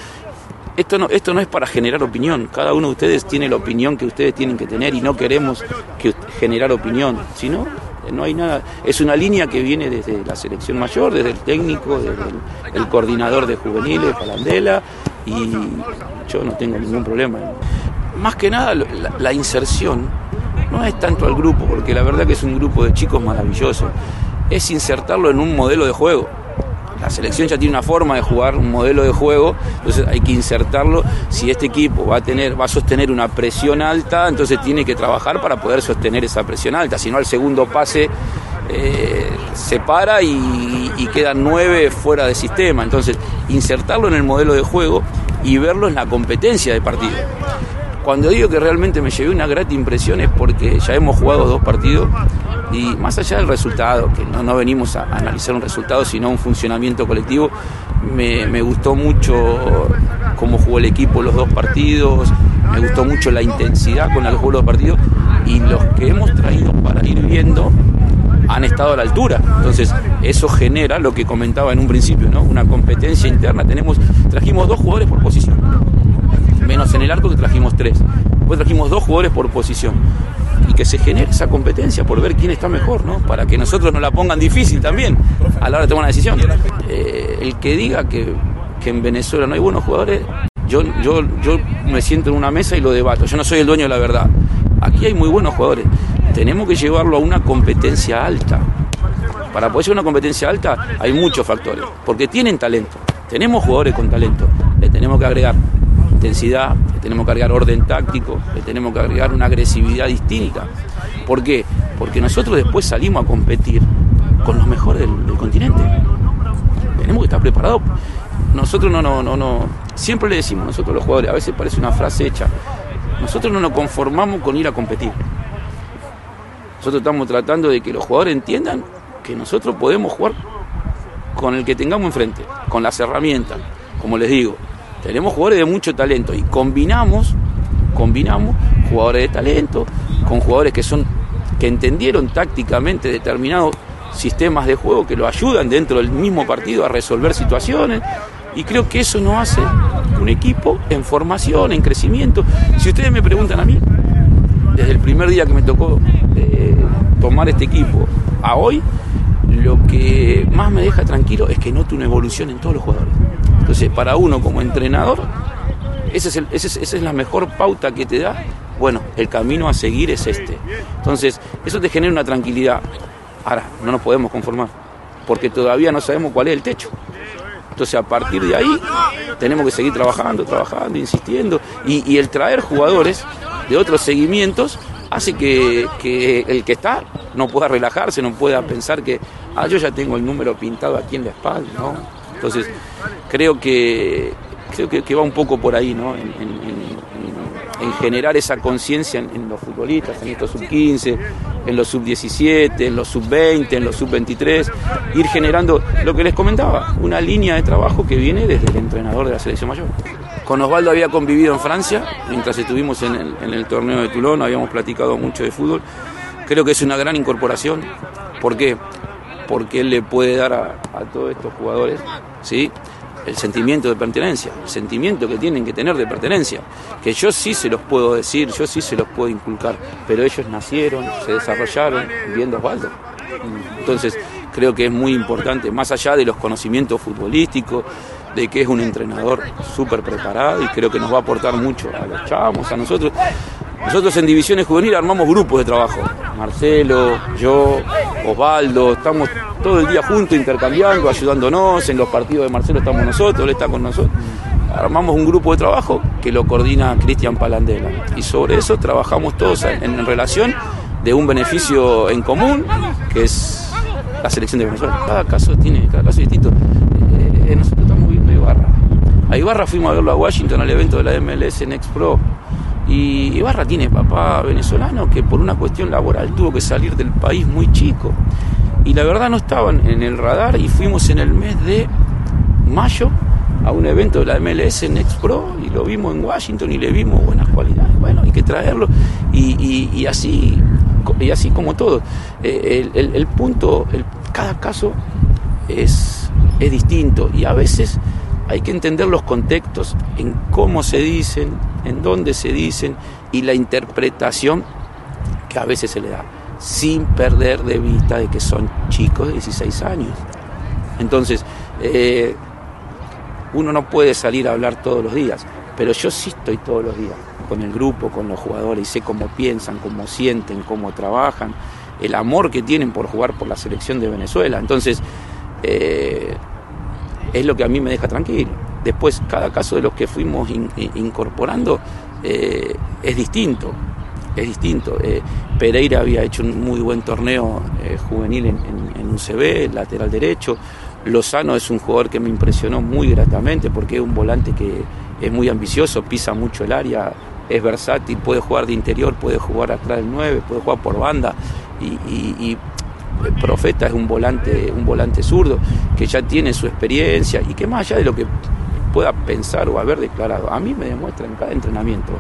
esto no, esto no es para generar opinión, cada uno de ustedes tiene la opinión que ustedes tienen que tener y no queremos que, generar opinión, sino no hay nada, es una línea que viene desde la selección mayor, desde el técnico, desde el, coordinador de juveniles, Palandela, y yo no tengo ningún problema. Más que nada la, inserción no es tanto al grupo, porque la verdad que es un grupo de chicos maravillosos, es insertarlo en un modelo de juego. La selección ya tiene una forma de jugar, un modelo de juego, entonces hay que insertarlo. Si este equipo va a tener, va a sostener una presión alta, entonces tiene que trabajar para poder sostener esa presión alta. Si no, al segundo pase eh, se para y, y quedan nueve fuera de sistema. Entonces, insertarlo en el modelo de juego y verlo en la competencia de partido. Cuando digo que realmente me llevé una grata impresión es porque ya hemos jugado dos partidos y más allá del resultado, que no, no venimos a analizar un resultado, sino un funcionamiento colectivo, me, me gustó mucho cómo jugó el equipo los dos partidos, me gustó mucho la intensidad con la que jugó los dos partidos y los que hemos traído para ir viendo han estado a la altura. Entonces, eso genera lo que comentaba en un principio, ¿no? Una competencia interna. Tenemos, trajimos dos jugadores por posición. Menos en el arco que trajimos tres. Después trajimos dos jugadores por posición. Y que se genere esa competencia por ver quién está mejor, ¿no? Para que nosotros nos la pongan difícil también a la hora de tomar una decisión. Eh, el que diga que, que en Venezuela no hay buenos jugadores, yo, yo, yo me siento en una mesa y lo debato. Yo no soy el dueño de la verdad. Aquí hay muy buenos jugadores. Tenemos que llevarlo a una competencia alta. Para poder llevar una competencia alta hay muchos factores, porque tienen talento. Tenemos jugadores con talento. Le tenemos que agregar intensidad, le tenemos que agregar orden táctico, le tenemos que agregar una agresividad distinta. ¿Por qué? Porque nosotros después salimos a competir con los mejores del, del continente. Tenemos que estar preparados. Nosotros no, no, no, no. Siempre le decimos nosotros los jugadores, a veces parece una frase hecha. Nosotros no nos conformamos con ir a competir. Nosotros estamos tratando de que los jugadores entiendan que nosotros podemos jugar con el que tengamos enfrente, con las herramientas. Como les digo, tenemos jugadores de mucho talento y combinamos, combinamos jugadores de talento con jugadores que son que entendieron tácticamente determinados sistemas de juego que lo ayudan dentro del mismo partido a resolver situaciones y creo que eso nos hace un equipo en formación, en crecimiento. Si ustedes me preguntan a mí, desde el primer día que me tocó eh, tomar este equipo a hoy, lo que más me deja tranquilo es que noto una evolución en todos los jugadores. Entonces, para uno como entrenador, esa es la mejor pauta que te da. Bueno, el camino a seguir es este. Entonces, eso te genera una tranquilidad. Ahora, no nos podemos conformar, porque todavía no sabemos cuál es el techo. Entonces, a partir de ahí, tenemos que seguir trabajando, trabajando, insistiendo. Y, y el traer jugadores de otros seguimientos hace que, que el que está no pueda relajarse, no pueda pensar que, ah, yo ya tengo el número pintado aquí en la espalda, ¿no? Entonces, creo que, creo que, que va un poco por ahí, ¿no? En, en- en- en generar esa conciencia en, en los futbolistas, en estos sub-15, en los sub-17, en los sub-20, en los sub-23, ir generando lo que les comentaba, una línea de trabajo que viene desde el entrenador de la selección mayor. Con Osvaldo había convivido en Francia, mientras estuvimos en el, en el torneo de Toulon, habíamos platicado mucho de fútbol. Creo que es una gran incorporación. ¿Por qué? Porque él le puede dar a, todos estos jugadores ¿sí? el sentimiento de pertenencia, el sentimiento que tienen que tener de pertenencia, que yo sí se los puedo decir, yo sí se los puedo inculcar, pero ellos nacieron, se desarrollaron viendo Osvaldo. Entonces, creo que es muy importante, más allá de los conocimientos futbolísticos, de que es un entrenador súper preparado y creo que nos va a aportar mucho a los chavos, a nosotros. Nosotros en divisiones juveniles armamos grupos de trabajo. Marcelo, yo, Osvaldo, estamos todo el día juntos intercambiando, ayudándonos. En los partidos de Marcelo estamos nosotros, él está con nosotros. Armamos un grupo de trabajo que lo coordina Cristian Palandela. Y sobre eso trabajamos todos en, relación de un beneficio en común, que es la selección de Venezuela. Cada caso tiene, cada caso es distinto. Nosotros estamos viendo a Ibarra. A Ibarra fuimos a verlo a Washington al evento de la MLS Next Pro. Y Ibarra tiene papá venezolano que por una cuestión laboral tuvo que salir del país muy chico. Y la verdad no estaban en el radar y fuimos en el mes de mayo a un evento de la MLS Next Pro y lo vimos en Washington y le vimos buenas cualidades. Bueno, hay que traerlo y, así y así como todo. Eh, el, el- el punto, el- cada caso es, es distinto y a veces hay que entender los contextos en cómo se dicen, en dónde se dicen y la interpretación que a veces se le da, sin perder de vista de que son chicos de 16 años. Entonces, eh, uno no puede salir a hablar todos los días, pero yo sí estoy todos los días con el grupo, con los jugadores, y sé cómo piensan, cómo sienten, cómo trabajan, el amor que tienen por jugar por la selección de Venezuela. Entonces, eh, es lo que a mí me deja tranquilo. Después, cada caso de los que fuimos in- in- incorporando eh, es distinto. es distinto. Eh, Pereira había hecho un muy buen torneo juvenil en, en, un CB, lateral derecho. Lozano es un jugador que me impresionó muy gratamente porque es un volante que es muy ambicioso, pisa mucho el área, es versátil, puede jugar de interior, puede jugar atrás del 9, puede jugar por banda y, el Profeta es un volante, un volante zurdo que ya tiene su experiencia y que más allá de lo que pueda pensar o haber declarado, a mí me demuestra en cada entrenamiento.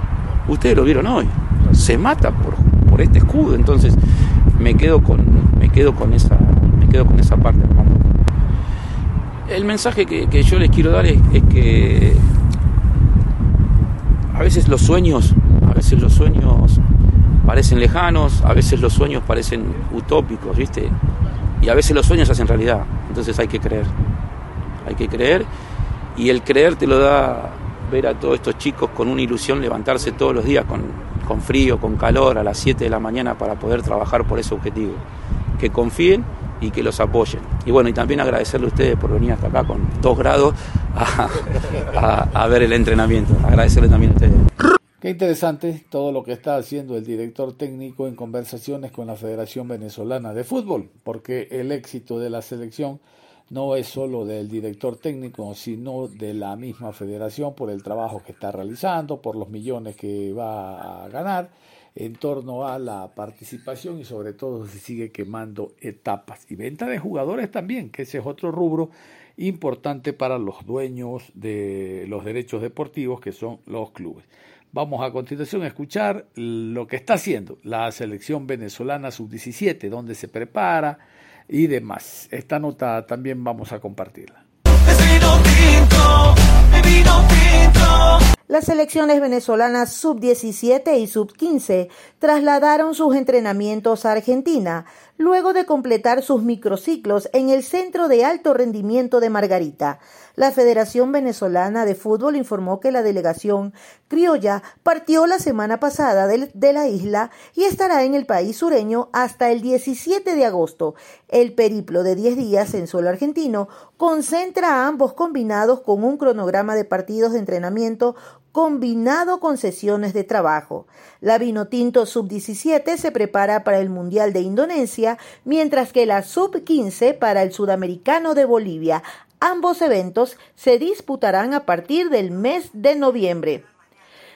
Ustedes lo vieron hoy, se mata por, por este escudo, entonces me quedo con, me quedo con esa, me quedo con esa parte. El mensaje que, yo les quiero dar es que a veces los sueños, a veces los sueños parecen lejanos, a veces los sueños parecen utópicos, ¿viste? Y a veces los sueños hacen realidad. Entonces hay que creer. Hay que creer y el creer te lo da ver a todos estos chicos con una ilusión levantarse todos los días con, con frío, con calor, a las 7 de la mañana para poder trabajar por ese objetivo. Que confíen y que los apoyen. Y bueno, y también agradecerle a ustedes por venir hasta acá con dos grados a, ver el entrenamiento. Agradecerle también a ustedes. Qué interesante todo lo que está haciendo el director técnico en conversaciones con la Federación Venezolana de Fútbol, porque el éxito de la selección no es solo del director técnico, sino de la misma federación por el trabajo que está realizando, por los millones que va a ganar en torno a la participación y sobre todo se sigue quemando etapas y venta de jugadores también, que ese es otro rubro importante para los dueños de los derechos deportivos que son los clubes. Vamos a continuación a escuchar lo que está haciendo la selección venezolana sub-17, donde se prepara y demás. Esta nota también vamos a compartirla. Las selecciones venezolanas sub-17 y sub-15 trasladaron sus entrenamientos a Argentina, luego de completar sus microciclos en el Centro de Alto Rendimiento de Margarita. La Federación Venezolana de Fútbol informó que la delegación criolla partió la semana pasada de, la isla y estará en el país sureño hasta el 17 de agosto. El periplo de 10 días en suelo argentino concentra a ambos combinados con un cronograma de partidos de entrenamiento combinado con sesiones de trabajo. La Vinotinto Sub-17 se prepara para el Mundial de Indonesia, mientras que la Sub-15 para el Sudamericano de Bolivia. Ambos eventos se disputarán a partir del mes de noviembre.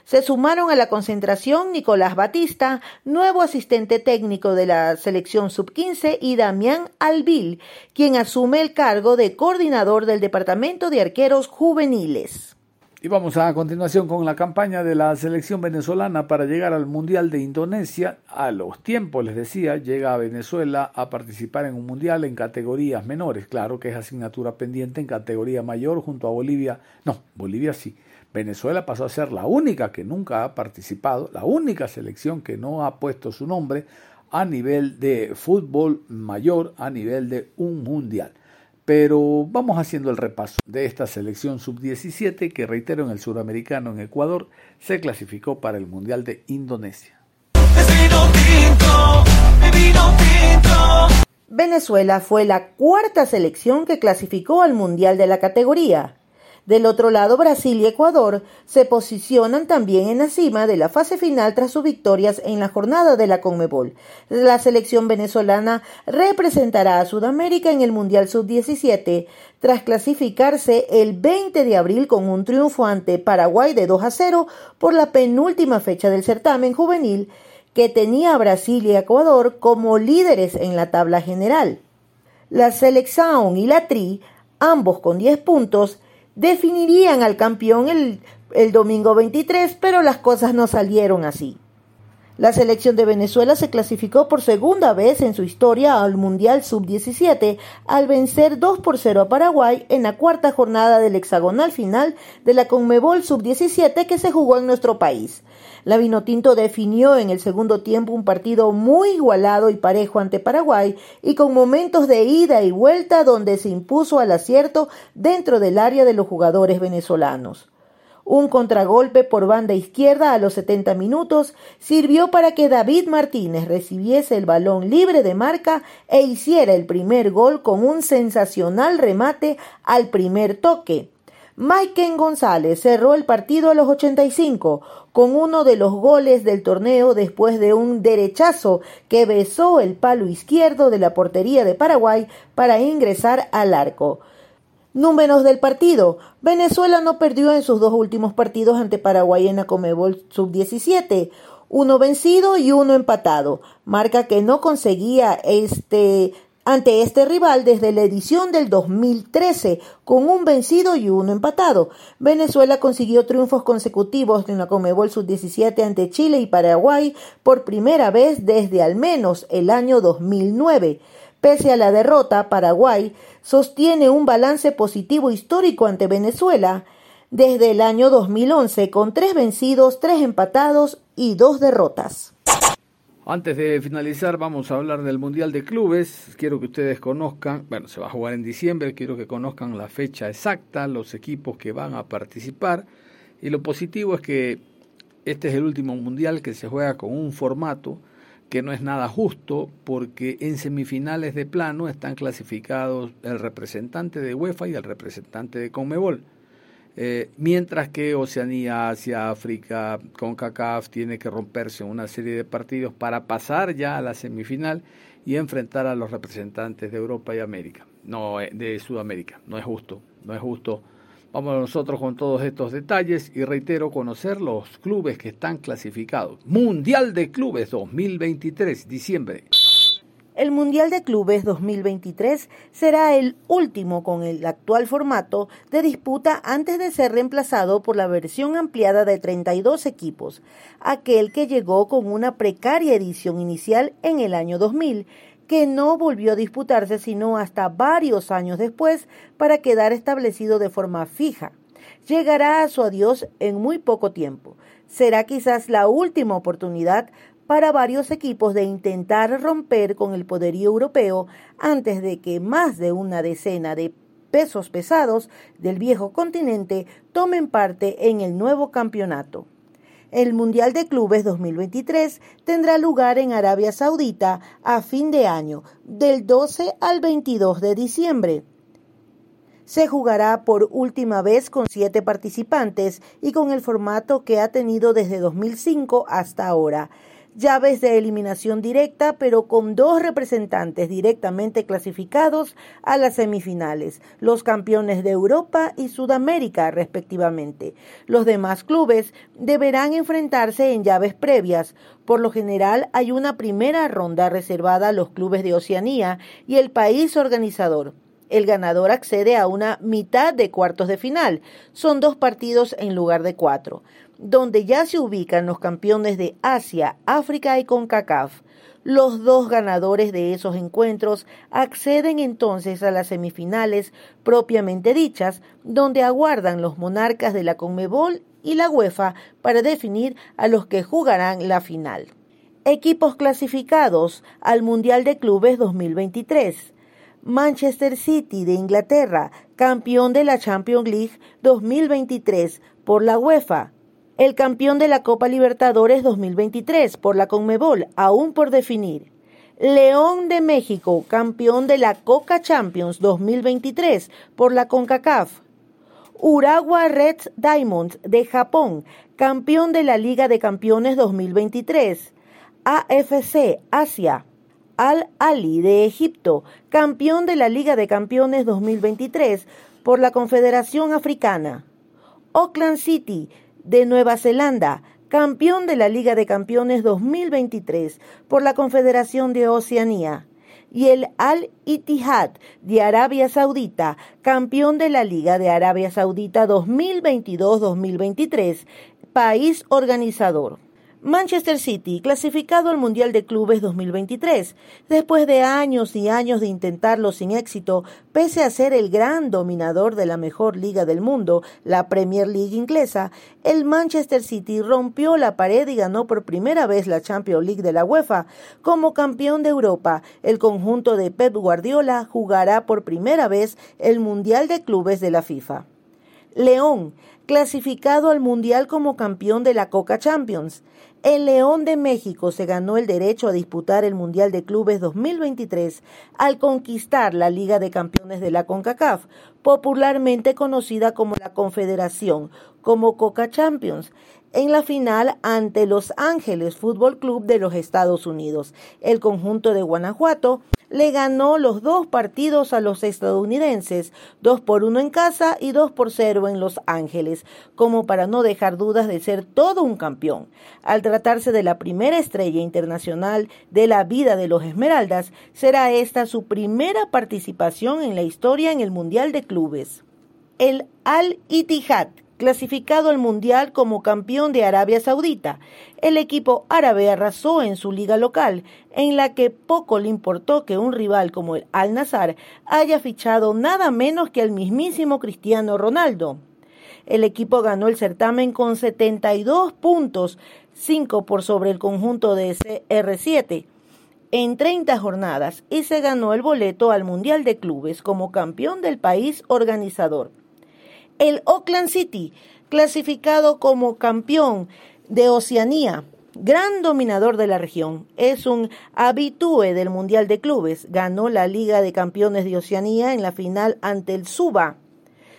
Se sumaron a la concentración Nicolás Batista, nuevo asistente técnico de la selección sub-15, y Damián Albil, quien asume el cargo de coordinador del Departamento de Arqueros Juveniles. Y vamos a continuación con la campaña de la selección venezolana para llegar al Mundial de Indonesia. A los tiempos, les decía, llega a Venezuela a participar en un Mundial en categorías menores. Claro que es asignatura pendiente en categoría mayor junto a Bolivia. No, Bolivia sí. Venezuela pasó a ser la única que nunca ha participado, la única selección que no ha puesto su nombre a nivel de fútbol mayor, a nivel de un Mundial. Pero vamos haciendo el repaso de esta selección sub-17 que, reitero, en el suramericano en Ecuador se clasificó para el Mundial de Indonesia. Venezuela fue la cuarta selección que clasificó al Mundial de la categoría. Del otro lado, Brasil y Ecuador se posicionan también en la cima de la fase final tras sus victorias en la jornada de la Conmebol. La selección venezolana representará a Sudamérica en el Mundial Sub-17 tras clasificarse el 20 de abril con un triunfo ante Paraguay de 2 a 0 por la penúltima fecha del certamen juvenil que tenía a Brasil y Ecuador como líderes en la tabla general. La selección y la Tri, ambos con 10 puntos, definirían al campeón el, el domingo 23, pero las cosas no salieron así. La selección de Venezuela se clasificó por segunda vez en su historia al Mundial Sub-17 al vencer 2 por 0 a Paraguay en la cuarta jornada del hexagonal final de la Conmebol Sub-17 que se jugó en nuestro país. La Vinotinto definió en el segundo tiempo un partido muy igualado y parejo ante Paraguay y con momentos de ida y vuelta donde se impuso al acierto dentro del área de los jugadores venezolanos. Un contragolpe por banda izquierda a los 70 minutos sirvió para que David Martínez recibiese el balón libre de marca e hiciera el primer gol con un sensacional remate al primer toque. Maiken González cerró el partido a los 85 con uno de los goles del torneo después de un derechazo que besó el palo izquierdo de la portería de Paraguay para ingresar al arco. Números del partido. Venezuela no perdió en sus dos últimos partidos ante Paraguay en la Comebol Sub-17. Uno vencido y uno empatado. Marca que no conseguía este ante este rival desde la edición del 2013, con un vencido y uno empatado. Venezuela consiguió triunfos consecutivos en la Comebol Sub-17 ante Chile y Paraguay por primera vez desde al menos el año 2009. Pese a la derrota, Paraguay sostiene un balance positivo histórico ante Venezuela desde el año 2011 con tres vencidos, tres empatados y dos derrotas. Antes de finalizar, vamos a hablar del Mundial de Clubes. Quiero que ustedes conozcan, bueno, se va a jugar en diciembre, quiero que conozcan la fecha exacta, los equipos que van a participar. Y lo positivo es que este es el último Mundial que se juega con un formato que no es nada justo porque en semifinales de plano están clasificados el representante de UEFA y el representante de Conmebol. Eh, mientras que Oceanía, Asia, África, CONCACAF tiene que romperse una serie de partidos para pasar ya a la semifinal y enfrentar a los representantes de Europa y América, no eh, de Sudamérica. No es justo, no es justo. Vamos nosotros con todos estos detalles y reitero conocer los clubes que están clasificados. Mundial de Clubes 2023, diciembre. El Mundial de Clubes 2023 será el último con el actual formato de disputa antes de ser reemplazado por la versión ampliada de 32 equipos, aquel que llegó con una precaria edición inicial en el año 2000, que no volvió a disputarse sino hasta varios años después para quedar establecido de forma fija. Llegará a su adiós en muy poco tiempo. Será quizás la última oportunidad para varios equipos de intentar romper con el poderío europeo antes de que más de una decena de pesos pesados del viejo continente tomen parte en el nuevo campeonato. El Mundial de Clubes 2023 tendrá lugar en Arabia Saudita a fin de año, del 12 al 22 de diciembre. Se jugará por última vez con siete participantes y con el formato que ha tenido desde 2005 hasta ahora llaves de eliminación directa, pero con dos representantes directamente clasificados a las semifinales, los campeones de Europa y Sudamérica respectivamente. Los demás clubes deberán enfrentarse en llaves previas. Por lo general hay una primera ronda reservada a los clubes de Oceanía y el país organizador. El ganador accede a una mitad de cuartos de final. Son dos partidos en lugar de cuatro donde ya se ubican los campeones de Asia, África y CONCACAF. Los dos ganadores de esos encuentros acceden entonces a las semifinales propiamente dichas, donde aguardan los monarcas de la CONMEBOL y la UEFA para definir a los que jugarán la final. Equipos clasificados al Mundial de Clubes 2023. Manchester City de Inglaterra, campeón de la Champions League 2023 por la UEFA, el campeón de la Copa Libertadores 2023 por la Conmebol, aún por definir. León de México, campeón de la Coca Champions 2023 por la CONCACAF. Urawa Reds Diamonds de Japón, campeón de la Liga de Campeones 2023. AFC Asia. Al Ali de Egipto, campeón de la Liga de Campeones 2023 por la Confederación Africana. Auckland City, de Nueva Zelanda, campeón de la Liga de Campeones 2023 por la Confederación de Oceanía, y el Al Ittihad de Arabia Saudita, campeón de la Liga de Arabia Saudita 2022-2023, país organizador. Manchester City, clasificado al Mundial de Clubes 2023, después de años y años de intentarlo sin éxito, pese a ser el gran dominador de la mejor liga del mundo, la Premier League inglesa, el Manchester City rompió la pared y ganó por primera vez la Champions League de la UEFA. Como campeón de Europa, el conjunto de Pep Guardiola jugará por primera vez el Mundial de Clubes de la FIFA. León, clasificado al Mundial como campeón de la Coca Champions. El León de México se ganó el derecho a disputar el Mundial de Clubes 2023 al conquistar la Liga de Campeones de la CONCACAF, popularmente conocida como la Confederación, como Coca Champions, en la final ante Los Ángeles Fútbol Club de los Estados Unidos. El conjunto de Guanajuato le ganó los dos partidos a los estadounidenses, dos por uno en casa y dos por cero en Los Ángeles, como para no dejar dudas de ser todo un campeón. Al tratarse de la primera estrella internacional de la vida de los Esmeraldas, será esta su primera participación en la historia en el Mundial de Clubes. El Al-Ittihad clasificado al Mundial como campeón de Arabia Saudita. El equipo árabe arrasó en su liga local, en la que poco le importó que un rival como el Al-Nazar haya fichado nada menos que al mismísimo Cristiano Ronaldo. El equipo ganó el certamen con 72 puntos, 5 por sobre el conjunto de CR7 en 30 jornadas y se ganó el boleto al Mundial de Clubes como campeón del país organizador el Oakland City, clasificado como campeón de Oceanía, gran dominador de la región. Es un habitúe del Mundial de Clubes. Ganó la Liga de Campeones de Oceanía en la final ante el Suba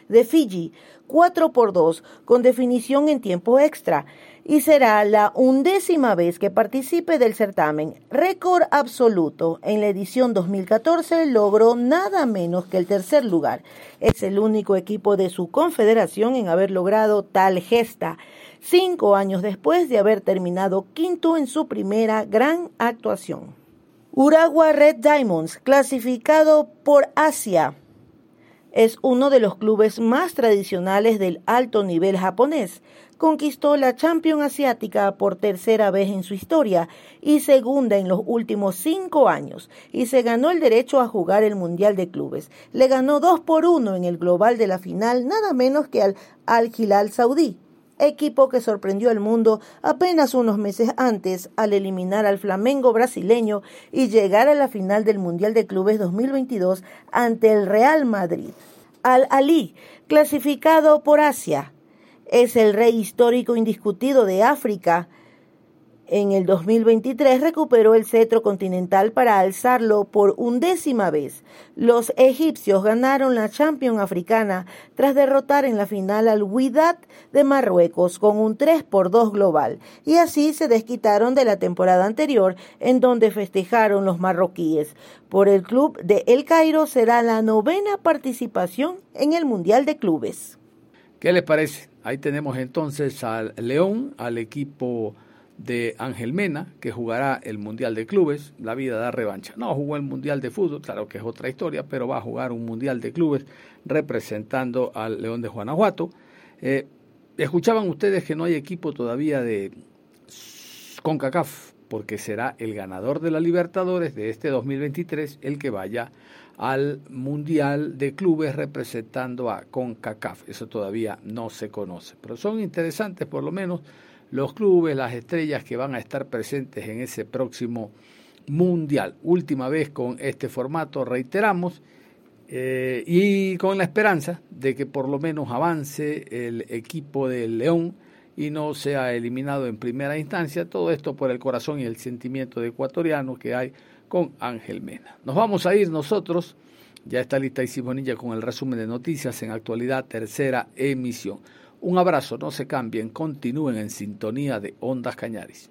de Fiji, 4 por 2, con definición en tiempo extra y será la undécima vez que participe del certamen. Récord absoluto. En la edición 2014 logró nada menos que el tercer lugar. Es el único equipo de su confederación en haber logrado tal gesta, cinco años después de haber terminado quinto en su primera gran actuación. Uragua Red Diamonds, clasificado por Asia, es uno de los clubes más tradicionales del alto nivel japonés conquistó la Champions Asiática por tercera vez en su historia y segunda en los últimos cinco años, y se ganó el derecho a jugar el Mundial de Clubes. Le ganó dos por uno en el global de la final, nada menos que al Al Hilal Saudí equipo que sorprendió al mundo apenas unos meses antes al eliminar al Flamengo brasileño y llegar a la final del Mundial de Clubes 2022 ante el Real Madrid. Al Ali, clasificado por Asia, es el rey histórico indiscutido de África. En el 2023 recuperó el cetro continental para alzarlo por undécima vez. Los egipcios ganaron la Champions africana tras derrotar en la final al Wydad de Marruecos con un 3 por 2 global y así se desquitaron de la temporada anterior en donde festejaron los marroquíes. Por el club de El Cairo será la novena participación en el Mundial de Clubes. ¿Qué les parece? Ahí tenemos entonces al León, al equipo de Ángel Mena, que jugará el Mundial de Clubes, la vida da revancha. No jugó el Mundial de Fútbol, claro que es otra historia, pero va a jugar un Mundial de Clubes representando al León de Guanajuato. Eh, escuchaban ustedes que no hay equipo todavía de CONCACAF, porque será el ganador de la Libertadores de este 2023 el que vaya al Mundial de Clubes representando a CONCACAF. Eso todavía no se conoce, pero son interesantes por lo menos los clubes, las estrellas que van a estar presentes en ese próximo Mundial. Última vez con este formato, reiteramos, eh, y con la esperanza de que por lo menos avance el equipo del León y no sea eliminado en primera instancia. Todo esto por el corazón y el sentimiento de ecuatoriano que hay con Ángel Mena. Nos vamos a ir nosotros. Ya está lista y con el resumen de noticias en actualidad, tercera emisión. Un abrazo, no se cambien, continúen en sintonía de Ondas Cañaris.